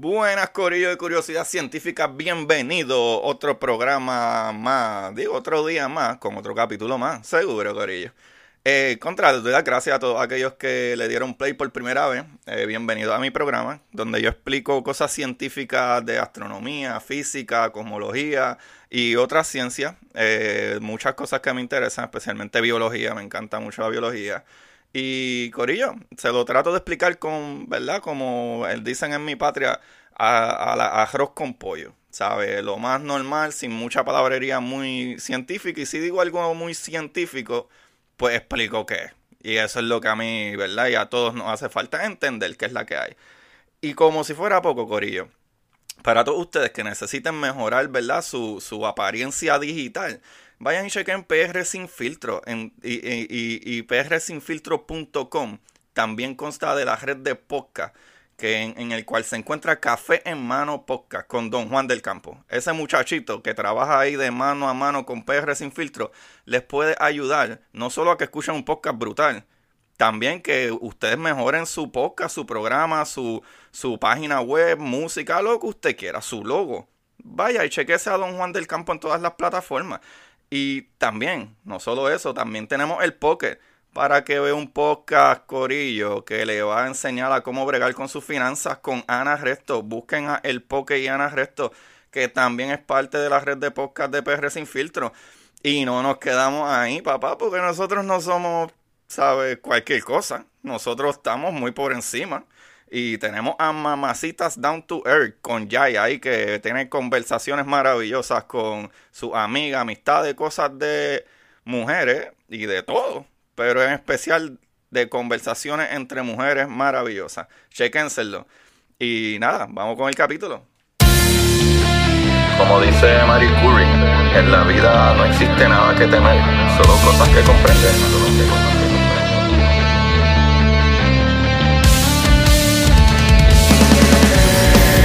Buenas, Corillo de Curiosidad Científica, bienvenido. Otro programa más, digo, otro día más, con otro capítulo más, seguro, Corillo. Eh, contra, doy las gracias a todos aquellos que le dieron play por primera vez. Eh, bienvenido a mi programa, donde yo explico cosas científicas de astronomía, física, cosmología y otras ciencias. Eh, muchas cosas que me interesan, especialmente biología, me encanta mucho la biología. Y Corillo, se lo trato de explicar con, ¿verdad? Como dicen en mi patria, a, la, arroz con pollo. ¿Sabe? Lo más normal, sin mucha palabrería muy científica. Y si digo algo muy científico, pues explico qué. Y eso es lo que a mí, ¿verdad? Y a todos nos hace falta entender qué es la que hay. Y como si fuera poco, Corillo, para todos ustedes que necesiten mejorar, ¿verdad? Su apariencia digital, vayan y chequen PR Sin Filtro en, y, y, y prsinfiltro.com. También consta de la red de podcast que en, el cual se encuentra Café en Mano Podcast con Don Juan del Campo. Ese muchachito que trabaja ahí de mano a mano con PR Sin Filtro les puede ayudar no solo a que escuchen un podcast brutal, también que ustedes mejoren su podcast, su programa, su, su página web, música, lo que usted quiera, su logo. Vaya y chequese a Don Juan del Campo en todas las plataformas. Y también, no solo eso, también tenemos el Pocket para que vea un podcast Corillo que le va a enseñar a cómo bregar con sus finanzas con Ana Resto. Busquen a El Pocket y Ana Resto, que también es parte de la red de podcast de PR Sin Filtro. Y no nos quedamos ahí, papá, porque nosotros no somos, ¿sabes? Cualquier cosa. Nosotros estamos muy por encima. Y tenemos a Mamacitas Down to Earth con Jai ahí que tiene conversaciones maravillosas con su amiga, amistades, cosas de mujeres y de todo. Pero en especial de conversaciones entre mujeres maravillosas. Chequénselo. Y nada, vamos con el capítulo. Como dice Marie Curie, en la vida no existe nada que temer, solo cosas que comprender.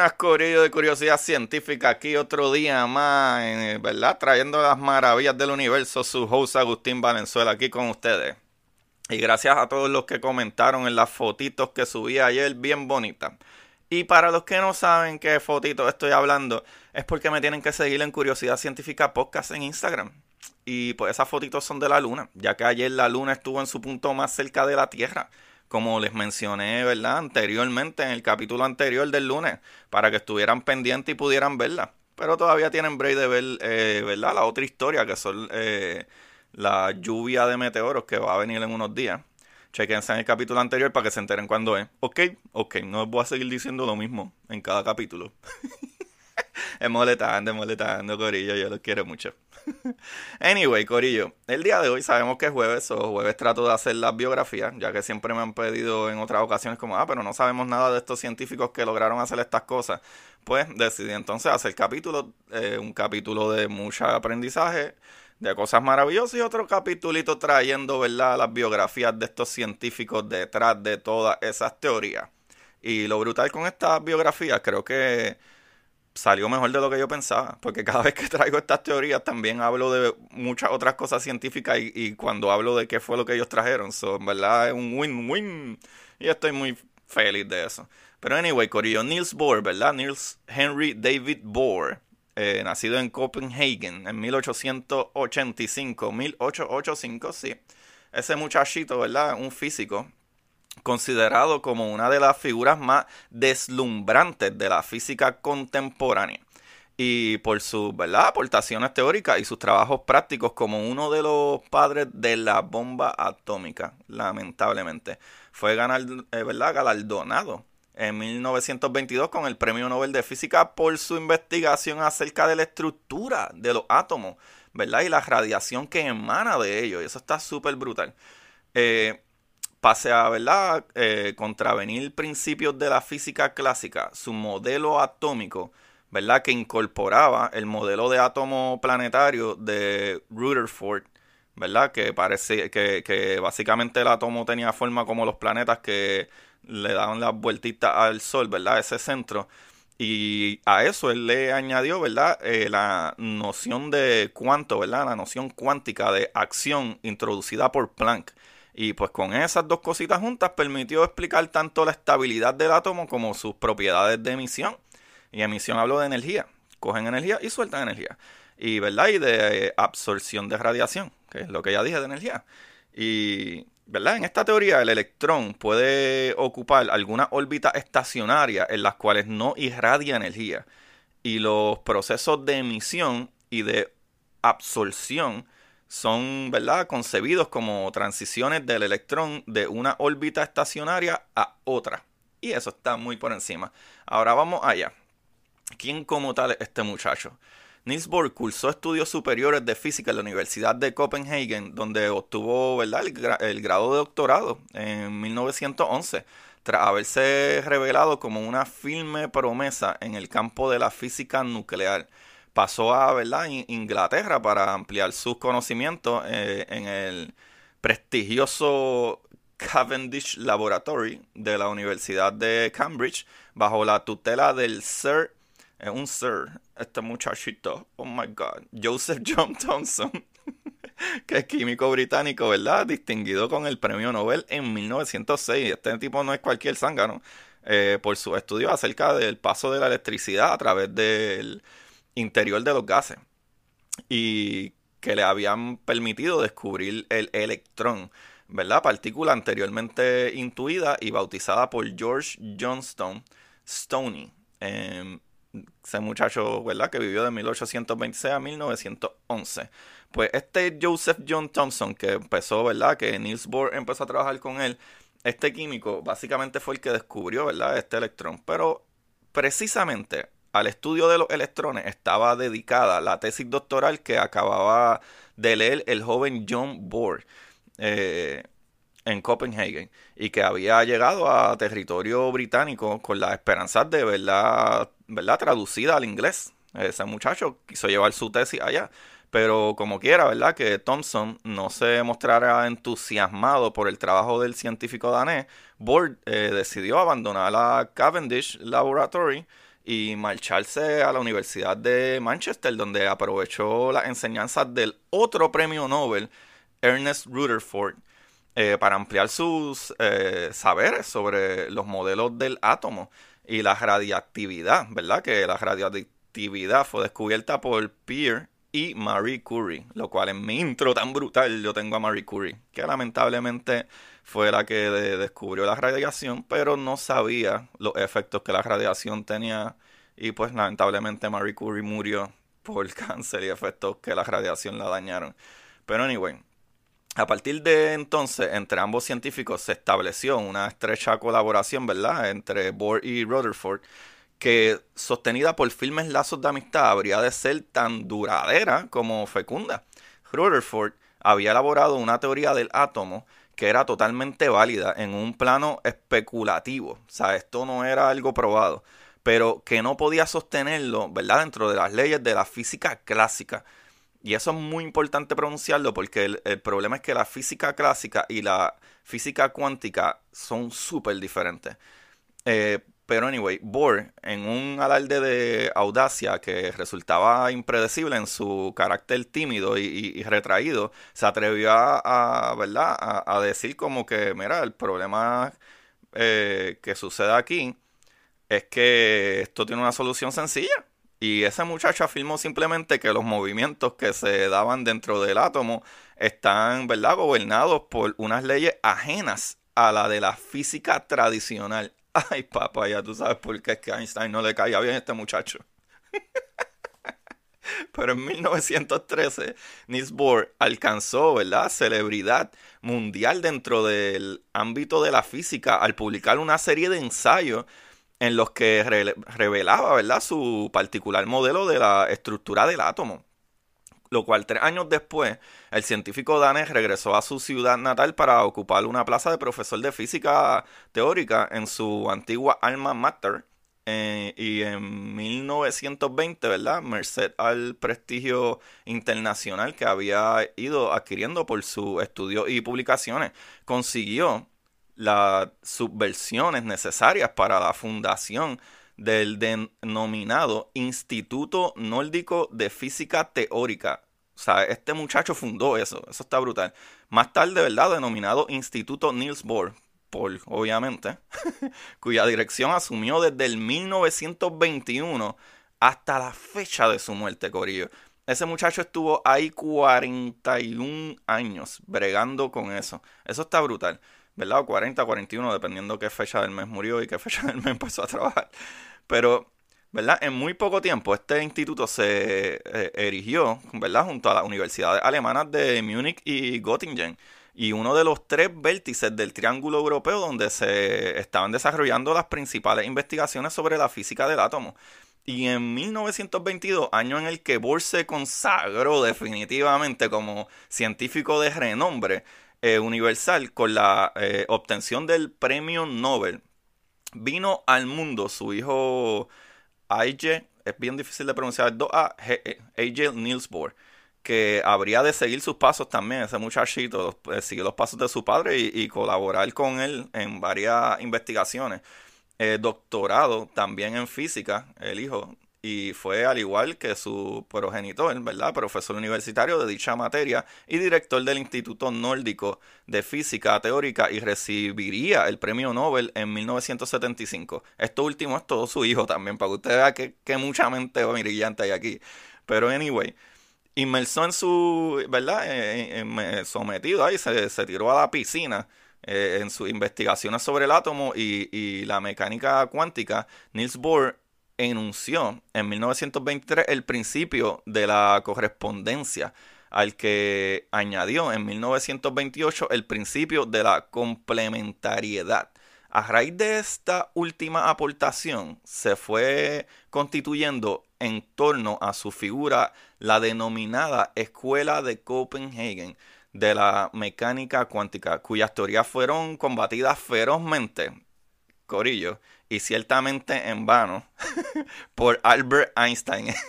Buenas, Corillo de Curiosidad Científica. Aquí otro día más, ¿verdad? Trayendo las maravillas del universo. Su host Agustín Valenzuela aquí con ustedes. Y gracias a todos los que comentaron en las fotitos que subí ayer, bien bonitas. Y para los que no saben qué fotitos estoy hablando, es porque me tienen que seguir en Curiosidad Científica Podcast en Instagram. Y pues esas fotitos son de la luna, ya que ayer la luna estuvo en su punto más cerca de la Tierra como les mencioné, ¿verdad? Anteriormente, en el capítulo anterior del lunes, para que estuvieran pendientes y pudieran verla. Pero todavía tienen break de ver, eh, ¿verdad? La otra historia, que son eh, la lluvia de meteoros que va a venir en unos días. Chequense en el capítulo anterior para que se enteren cuándo es. Ok, ok, no voy a seguir diciendo lo mismo en cada capítulo. es molestando, es molestando, Corillo, yo los quiero mucho. anyway, Corillo, el día de hoy sabemos que es jueves, o jueves trato de hacer las biografías, ya que siempre me han pedido en otras ocasiones como, ah, pero no sabemos nada de estos científicos que lograron hacer estas cosas. Pues decidí entonces hacer capítulo, eh, un capítulo de mucho aprendizaje, de cosas maravillosas y otro capítulito trayendo, ¿verdad?, las biografías de estos científicos detrás de todas esas teorías. Y lo brutal con estas biografías, creo que salió mejor de lo que yo pensaba, porque cada vez que traigo estas teorías también hablo de muchas otras cosas científicas y, cuando hablo de qué fue lo que ellos trajeron, so, en verdad es un win-win y estoy muy feliz de eso. Pero anyway, Corillo, Niels Bohr, ¿verdad? Niels Henry David Bohr, eh, nacido en Copenhagen en 1885, 1885, sí. Ese muchachito, ¿verdad? Un físico considerado como una de las figuras más deslumbrantes de la física contemporánea y por sus aportaciones teóricas y sus trabajos prácticos como uno de los padres de la bomba atómica, lamentablemente. Fue ganar, eh, ¿verdad? galardonado en 1922 con el Premio Nobel de Física por su investigación acerca de la estructura de los átomos ¿verdad? Y la radiación que emana de ellos. Y eso está súper brutal. Eh, pase a, ¿verdad? Eh, contravenir principios de la física clásica, su modelo atómico, ¿verdad? Que incorporaba el modelo de átomo planetario de Rutherford, ¿verdad? Que parece que, básicamente el átomo tenía forma como los planetas que le daban las vueltitas al Sol, ¿verdad? Ese centro. Y a eso él le añadió, ¿verdad? Eh, la noción de cuánto, ¿verdad? La noción cuántica de acción introducida por Planck. Y pues con esas dos cositas juntas permitió explicar tanto la estabilidad del átomo como sus propiedades de emisión. Y emisión hablo de energía. Cogen energía y sueltan energía. Y, ¿verdad? Y de absorción de radiación, que es lo que ya dije de energía. Y ¿verdad? En esta teoría el electrón puede ocupar alguna órbita estacionaria en las cuales no irradia energía y los procesos de emisión y de absorción son, ¿verdad?, concebidos como transiciones del electrón de una órbita estacionaria a otra. Y eso está muy por encima. Ahora vamos allá. ¿Quién como tal es este muchacho? Niels Bohr cursó estudios superiores de física en la Universidad de Copenhagen, donde obtuvo ¿verdad? El, grado de doctorado en 1911, tras haberse revelado como una firme promesa en el campo de la física nuclear. Pasó a ¿verdad? Inglaterra para ampliar sus conocimientos eh, en el prestigioso Cavendish Laboratory de la Universidad de Cambridge, bajo la tutela del Sir es un sir, este muchachito, oh my god, Joseph John Thompson, que es químico británico, ¿verdad? Distinguido con el premio Nobel en 1906. Este tipo no es cualquier zángano, eh, por su estudio acerca del paso de la electricidad a través del interior de los gases y que le habían permitido descubrir el electrón, ¿verdad? Partícula anteriormente intuida y bautizada por George Johnstone Stoney. en ese muchacho, ¿verdad? Que vivió de 1826 a 1911. Pues este Joseph John Thompson, que empezó, ¿verdad? Que Niels Bohr empezó a trabajar con él, este químico básicamente fue el que descubrió, ¿verdad? Este electrón. Pero precisamente al estudio de los electrones estaba dedicada la tesis doctoral que acababa de leer el joven John Bohr. Eh, en Copenhagen y que había llegado a territorio británico con la esperanza de verla ¿verdad? Traducida al inglés. Ese muchacho quiso llevar su tesis allá. Pero como quiera, ¿verdad? Que Thompson no se mostrara entusiasmado por el trabajo del científico danés, Bohr eh, decidió abandonar la Cavendish Laboratory y marcharse a la Universidad de Manchester, donde aprovechó las enseñanzas del otro premio Nobel, Ernest Rutherford, eh, para ampliar sus eh, saberes sobre los modelos del átomo y la radiactividad, ¿verdad? Que la radiactividad fue descubierta por Pierre y Marie Curie, lo cual en mi intro tan brutal yo tengo a Marie Curie, que lamentablemente fue la que descubrió la radiación, pero no sabía los efectos que la radiación tenía y pues lamentablemente Marie Curie murió por cáncer y efectos que la radiación la dañaron. Pero anyway, a partir de entonces, entre ambos científicos se estableció una estrecha colaboración, ¿verdad?, entre Bohr y Rutherford, que sostenida por firmes lazos de amistad habría de ser tan duradera como fecunda. Rutherford había elaborado una teoría del átomo que era totalmente válida en un plano especulativo, o sea, esto no era algo probado, pero que no podía sostenerlo, ¿verdad?, dentro de las leyes de la física clásica. Y eso es muy importante pronunciarlo porque el, problema es que la física clásica y la física cuántica son súper diferentes. Eh, pero anyway, Bohr, en un alarde de audacia que resultaba impredecible en su carácter tímido y, retraído, se atrevió a, ¿verdad? A, decir como que, mira, el problema eh, que sucede aquí es que esto tiene una solución sencilla. Y ese muchacho afirmó simplemente que los movimientos que se daban dentro del átomo están, ¿verdad?, gobernados por unas leyes ajenas a la de la física tradicional. Ay, papá, ya tú sabes por qué es que Einstein no le caía bien a este muchacho. Pero en 1913, Niels Bohr alcanzó, ¿verdad?, celebridad mundial dentro del ámbito de la física al publicar una serie de ensayos en los que revelaba, ¿verdad?, su particular modelo de la estructura del átomo. Lo cual tres años después el científico danés regresó a su ciudad natal para ocupar una plaza de profesor de física teórica en su antigua alma mater. Eh, y en 1920, ¿verdad? Merced al prestigio internacional que había ido adquiriendo por sus estudios y publicaciones, consiguió las subversiones necesarias para la fundación del denominado Instituto Nórdico de Física Teórica. O sea, este muchacho fundó eso, eso está brutal. Más tarde, ¿verdad? Denominado Instituto Niels Bohr, por, obviamente, cuya dirección asumió desde el 1921 hasta la fecha de su muerte, Corillo. Ese muchacho estuvo ahí 41 años bregando con eso. Eso está brutal, ¿verdad? 40, 41, dependiendo qué fecha del mes murió y qué fecha del mes empezó a trabajar. Pero, ¿verdad? En muy poco tiempo este instituto se eh, erigió, ¿verdad? Junto a las universidades alemanas de Múnich y Göttingen. Y uno de los tres vértices del Triángulo Europeo donde se estaban desarrollando las principales investigaciones sobre la física del átomo. Y en 1922, año en el que Bohr se consagró definitivamente como científico de renombre eh, universal con la eh, obtención del premio Nobel vino al mundo su hijo AJ, es bien difícil de pronunciar, 2A, AJ Niels Bohr, que habría de seguir sus pasos también, ese muchachito, eh, seguir los pasos de su padre y, colaborar con él en varias investigaciones. Eh, doctorado también en física, el hijo y fue al igual que su progenitor, ¿verdad? Profesor universitario de dicha materia y director del Instituto Nórdico de Física Teórica y recibiría el premio Nobel en 1975. Esto último es todo su hijo también, para que usted vea que, mucha mente brillante hay aquí. Pero anyway, inmersó en su, ¿verdad? Eh, sometido ahí, se, se, tiró a la piscina. Eh, en sus investigaciones sobre el átomo y, y la mecánica cuántica, Niels Bohr enunció en 1923 el principio de la correspondencia, al que añadió en 1928 el principio de la complementariedad. A raíz de esta última aportación se fue constituyendo en torno a su figura la denominada Escuela de Copenhagen de la Mecánica Cuántica, cuyas teorías fueron combatidas ferozmente, Corillo, y ciertamente en vano por Albert Einstein.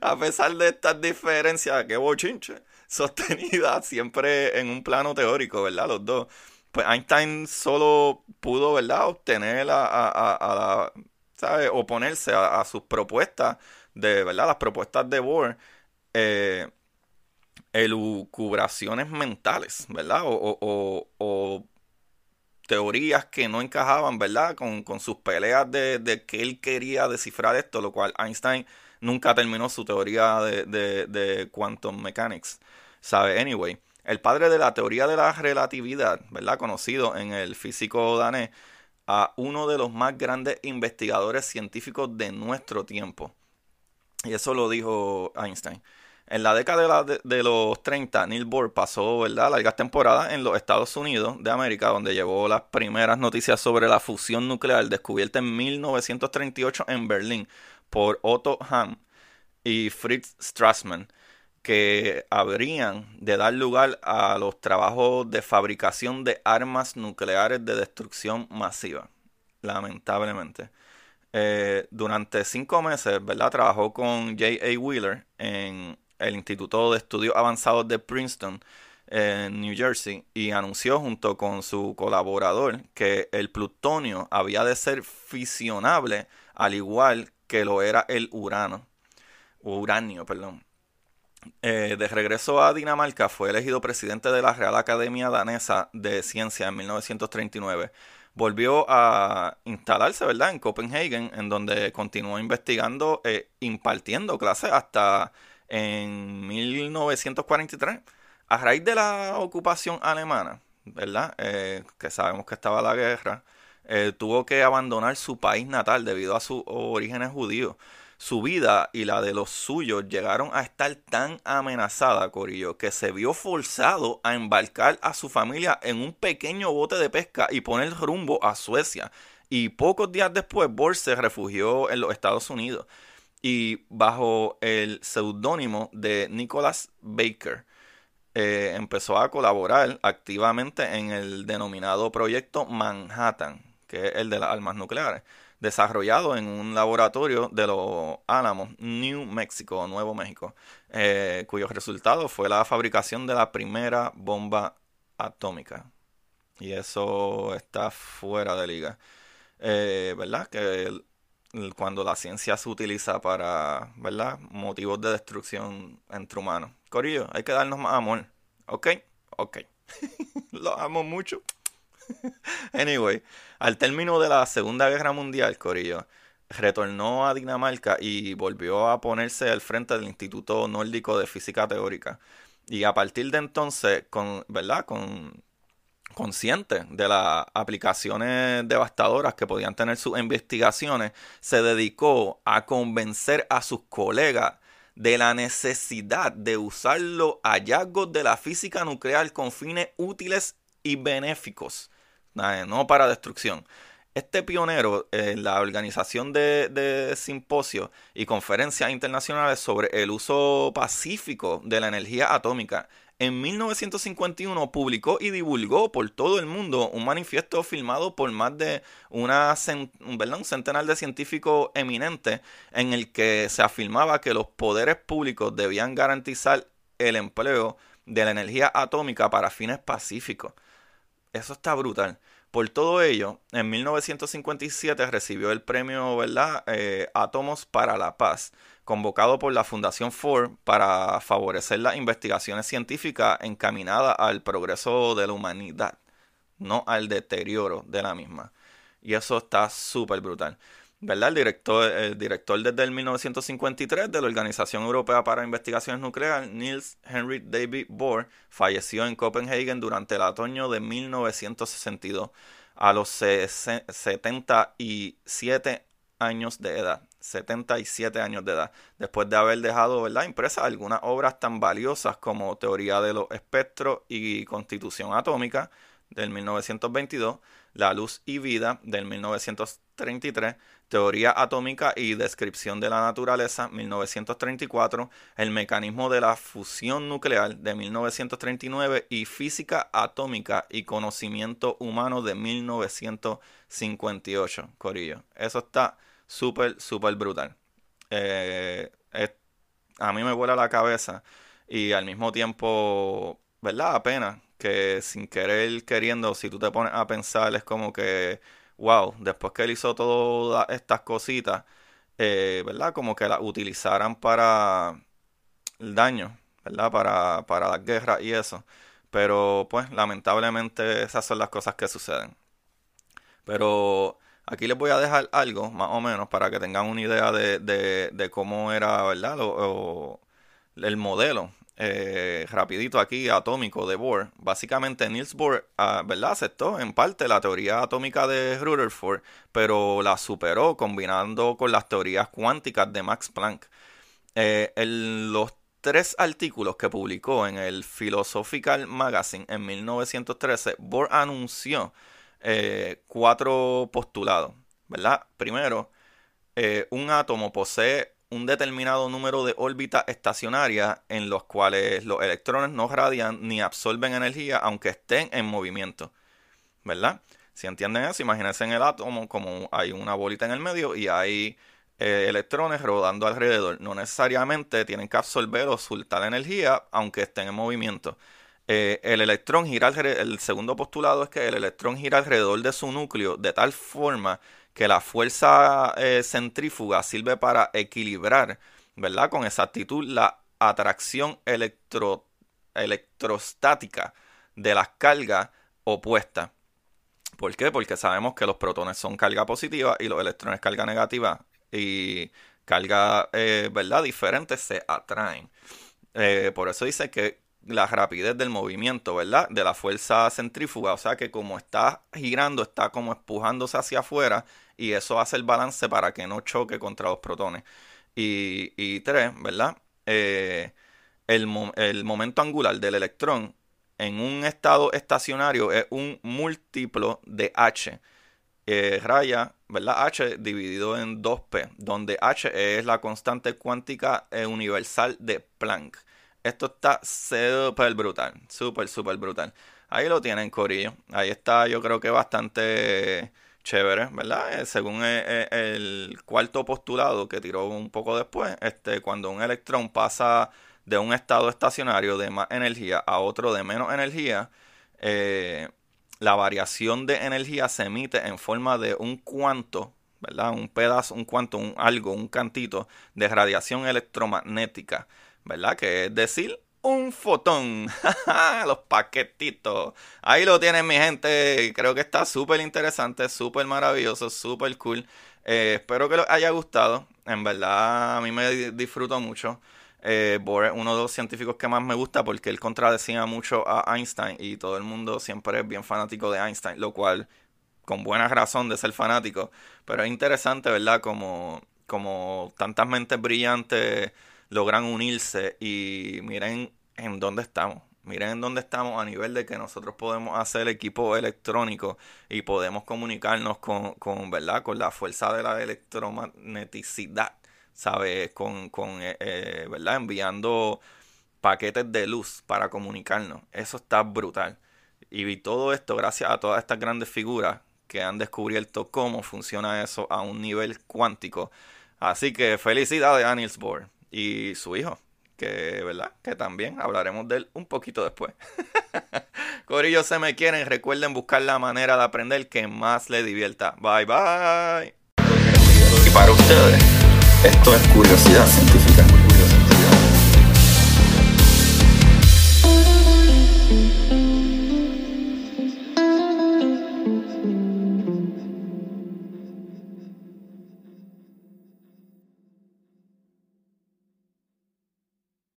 A pesar de estas diferencias, que bochinche, sostenidas siempre en un plano teórico, ¿verdad? Los dos. Pues Einstein solo pudo, ¿verdad?, obtener a, a, a oponerse a, sus propuestas, de, ¿verdad?, las propuestas de Bohr, eh, elucubraciones mentales, ¿verdad? O, teorías que no encajaban, ¿verdad? Con, sus peleas de, que él quería descifrar esto, lo cual Einstein nunca terminó su teoría de, de, quantum mechanics. ¿Sabe? Anyway, el padre de la teoría de la relatividad, ¿verdad? Conocido en el físico danés, a uno de los más grandes investigadores científicos de nuestro tiempo. Y eso lo dijo Einstein. En la década de, los 30, Neil Bohr pasó ¿verdad? largas temporadas en los Estados Unidos de América, donde llevó las primeras noticias sobre la fusión nuclear descubierta en 1938 en Berlín por Otto Hahn y Fritz Strassmann, que habrían de dar lugar a los trabajos de fabricación de armas nucleares de destrucción masiva, lamentablemente. Eh, durante cinco meses, ¿verdad? Trabajó con J.A. Wheeler en el Instituto de Estudios Avanzados de Princeton en New Jersey y anunció junto con su colaborador que el plutonio había de ser fisionable al igual que lo era el urano, uranio, perdón. Eh, de regreso a Dinamarca fue elegido presidente de la Real Academia Danesa de Ciencia en 1939. Volvió a instalarse, ¿verdad?, en Copenhagen, en donde continuó investigando e impartiendo clases hasta en 1943, a raíz de la ocupación alemana, ¿verdad? Eh, que sabemos que estaba la guerra, eh, tuvo que abandonar su país natal debido a sus orígenes judíos. Su vida y la de los suyos llegaron a estar tan amenazada, Corillo, que se vio forzado a embarcar a su familia en un pequeño bote de pesca y poner rumbo a Suecia. Y pocos días después, Bohr se refugió en los Estados Unidos. Y bajo el seudónimo de Nicholas Baker. Eh, empezó a colaborar activamente en el denominado Proyecto Manhattan, que es el de las armas nucleares, desarrollado en un laboratorio de los Álamos, New Mexico, Nuevo México, eh, cuyo resultado fue la fabricación de la primera bomba atómica. Y eso está fuera de liga. Eh, ¿Verdad? Que cuando la ciencia se utiliza para, ¿verdad? Motivos de destrucción entre humanos. Corillo, hay que darnos más amor. ¿Ok? Ok. Lo amo mucho. anyway, al término de la Segunda Guerra Mundial, Corillo, retornó a Dinamarca y volvió a ponerse al frente del Instituto Nórdico de Física Teórica. Y a partir de entonces, con, ¿verdad? Con consciente de las aplicaciones devastadoras que podían tener sus investigaciones, se dedicó a convencer a sus colegas de la necesidad de usar los hallazgos de la física nuclear con fines útiles y benéficos, no para destrucción. Este pionero en la organización de, de simposios y conferencias internacionales sobre el uso pacífico de la energía atómica en 1951 publicó y divulgó por todo el mundo un manifiesto filmado por más de una un centenar de científicos eminentes en el que se afirmaba que los poderes públicos debían garantizar el empleo de la energía atómica para fines pacíficos. Eso está brutal. Por todo ello, en 1957 recibió el premio ¿verdad? Eh, Átomos para la Paz, convocado por la Fundación Ford para favorecer las investigaciones científicas encaminadas al progreso de la humanidad, no al deterioro de la misma. Y eso está súper brutal. ¿verdad? El director, el director desde el 1953 de la Organización Europea para Investigaciones Nucleares, Niels Henry David Bohr, falleció en Copenhagen durante el otoño de 1962 a los 77 años de edad. 77 años de edad, después de haber dejado ¿verdad? impresas algunas obras tan valiosas como Teoría de los Espectros y Constitución Atómica del 1922, La Luz y Vida del 1933, Teoría Atómica y Descripción de la Naturaleza, 1934, El Mecanismo de la Fusión Nuclear, de 1939, y Física Atómica y Conocimiento Humano, de 1958. Corillo. Eso está súper, súper brutal. Eh, a mí me vuela la cabeza y al mismo tiempo, ¿verdad? Apenas que sin querer queriendo, si tú te pones a pensar, es como que wow, después que él hizo todas estas cositas, eh, ¿verdad? Como que las utilizaran para el daño, ¿verdad? Para, para las guerras y eso. Pero pues lamentablemente esas son las cosas que suceden. Pero aquí les voy a dejar algo, más o menos, para que tengan una idea de, de, cómo era, ¿verdad? el modelo eh, rapidito aquí, atómico de Bohr. Básicamente Niels Bohr, ah. Aceptó en parte la teoría atómica de Rutherford, pero la superó combinando con las teorías cuánticas de Max Planck. Eh, los tres artículos que publicó en el Philosophical Magazine en 1913, Bohr anunció eh, cuatro postulados, ¿verdad? Primero, un átomo posee un determinado número de órbitas estacionarias en los cuales los electrones no radian ni absorben energía aunque estén en movimiento. ¿Verdad? Si entienden eso, imagínense en el átomo como hay una bolita en el medio y hay eh, electrones rodando alrededor. No necesariamente tienen que absorber o soltar energía aunque estén en movimiento. Eh, el electrón gira el segundo postulado es que el electrón gira alrededor de su núcleo de tal forma que la fuerza eh, centrífuga sirve para equilibrar, ¿verdad? Con exactitud la atracción electro, electrostática de las cargas opuestas. ¿Por qué? Porque sabemos que los protones son carga positiva y los electrones carga negativa y carga, eh, ¿verdad? Diferentes se atraen. Eh, por eso dice que la rapidez del movimiento, ¿verdad? De la fuerza centrífuga, o sea que como está girando, está como empujándose hacia afuera y eso hace el balance para que no choque contra los protones. Y, y tres, ¿verdad? Eh, el, el momento angular del electrón en un estado estacionario es un múltiplo de h. eh, raya, ¿verdad? H dividido en 2P, donde H es la constante cuántica eh, universal de Planck. Esto está súper brutal, súper, súper brutal. Ahí lo tienen, Corillo. Ahí está, yo creo que bastante chévere, ¿verdad? Eh, según el, cuarto postulado que tiró un poco después, este, cuando un electrón pasa de un estado estacionario de más energía a otro de menos energía, eh, la variación de energía se emite en forma de un cuanto, ¿verdad? Un pedazo, un cuanto, un algo, un cantito de radiación electromagnética, ¿verdad? Que es decir, un fotón. Los paquetitos. Ahí lo tienen, mi gente. Creo que está súper interesante, súper maravilloso, súper cool. Eh, espero que les haya gustado. En verdad, a mí me disfruto mucho. Eh, Bohr es uno de los científicos que más me gusta porque él contradecía mucho a Einstein y todo el mundo siempre es bien fanático de Einstein, lo cual con buena razón de ser fanático, pero es interesante, ¿verdad? Como, como tantas mentes brillantes logran unirse y miren en dónde estamos. Miren en dónde estamos a nivel de que nosotros podemos hacer equipo electrónico y podemos comunicarnos con, con, ¿verdad? con la fuerza de la electromagneticidad ¿sabes? Con, con eh, eh, ¿verdad? Enviando paquetes de luz para comunicarnos. Eso está brutal. Y todo esto gracias a todas estas grandes figuras que han descubierto cómo funciona eso a un nivel cuántico. Así que felicidades a Niels y su hijo, que, ¿verdad? Que también hablaremos de él un poquito después. Corillos se me quieren, recuerden buscar la manera de aprender que más les divierta. Bye bye. Y para ustedes. Esto es curiosidad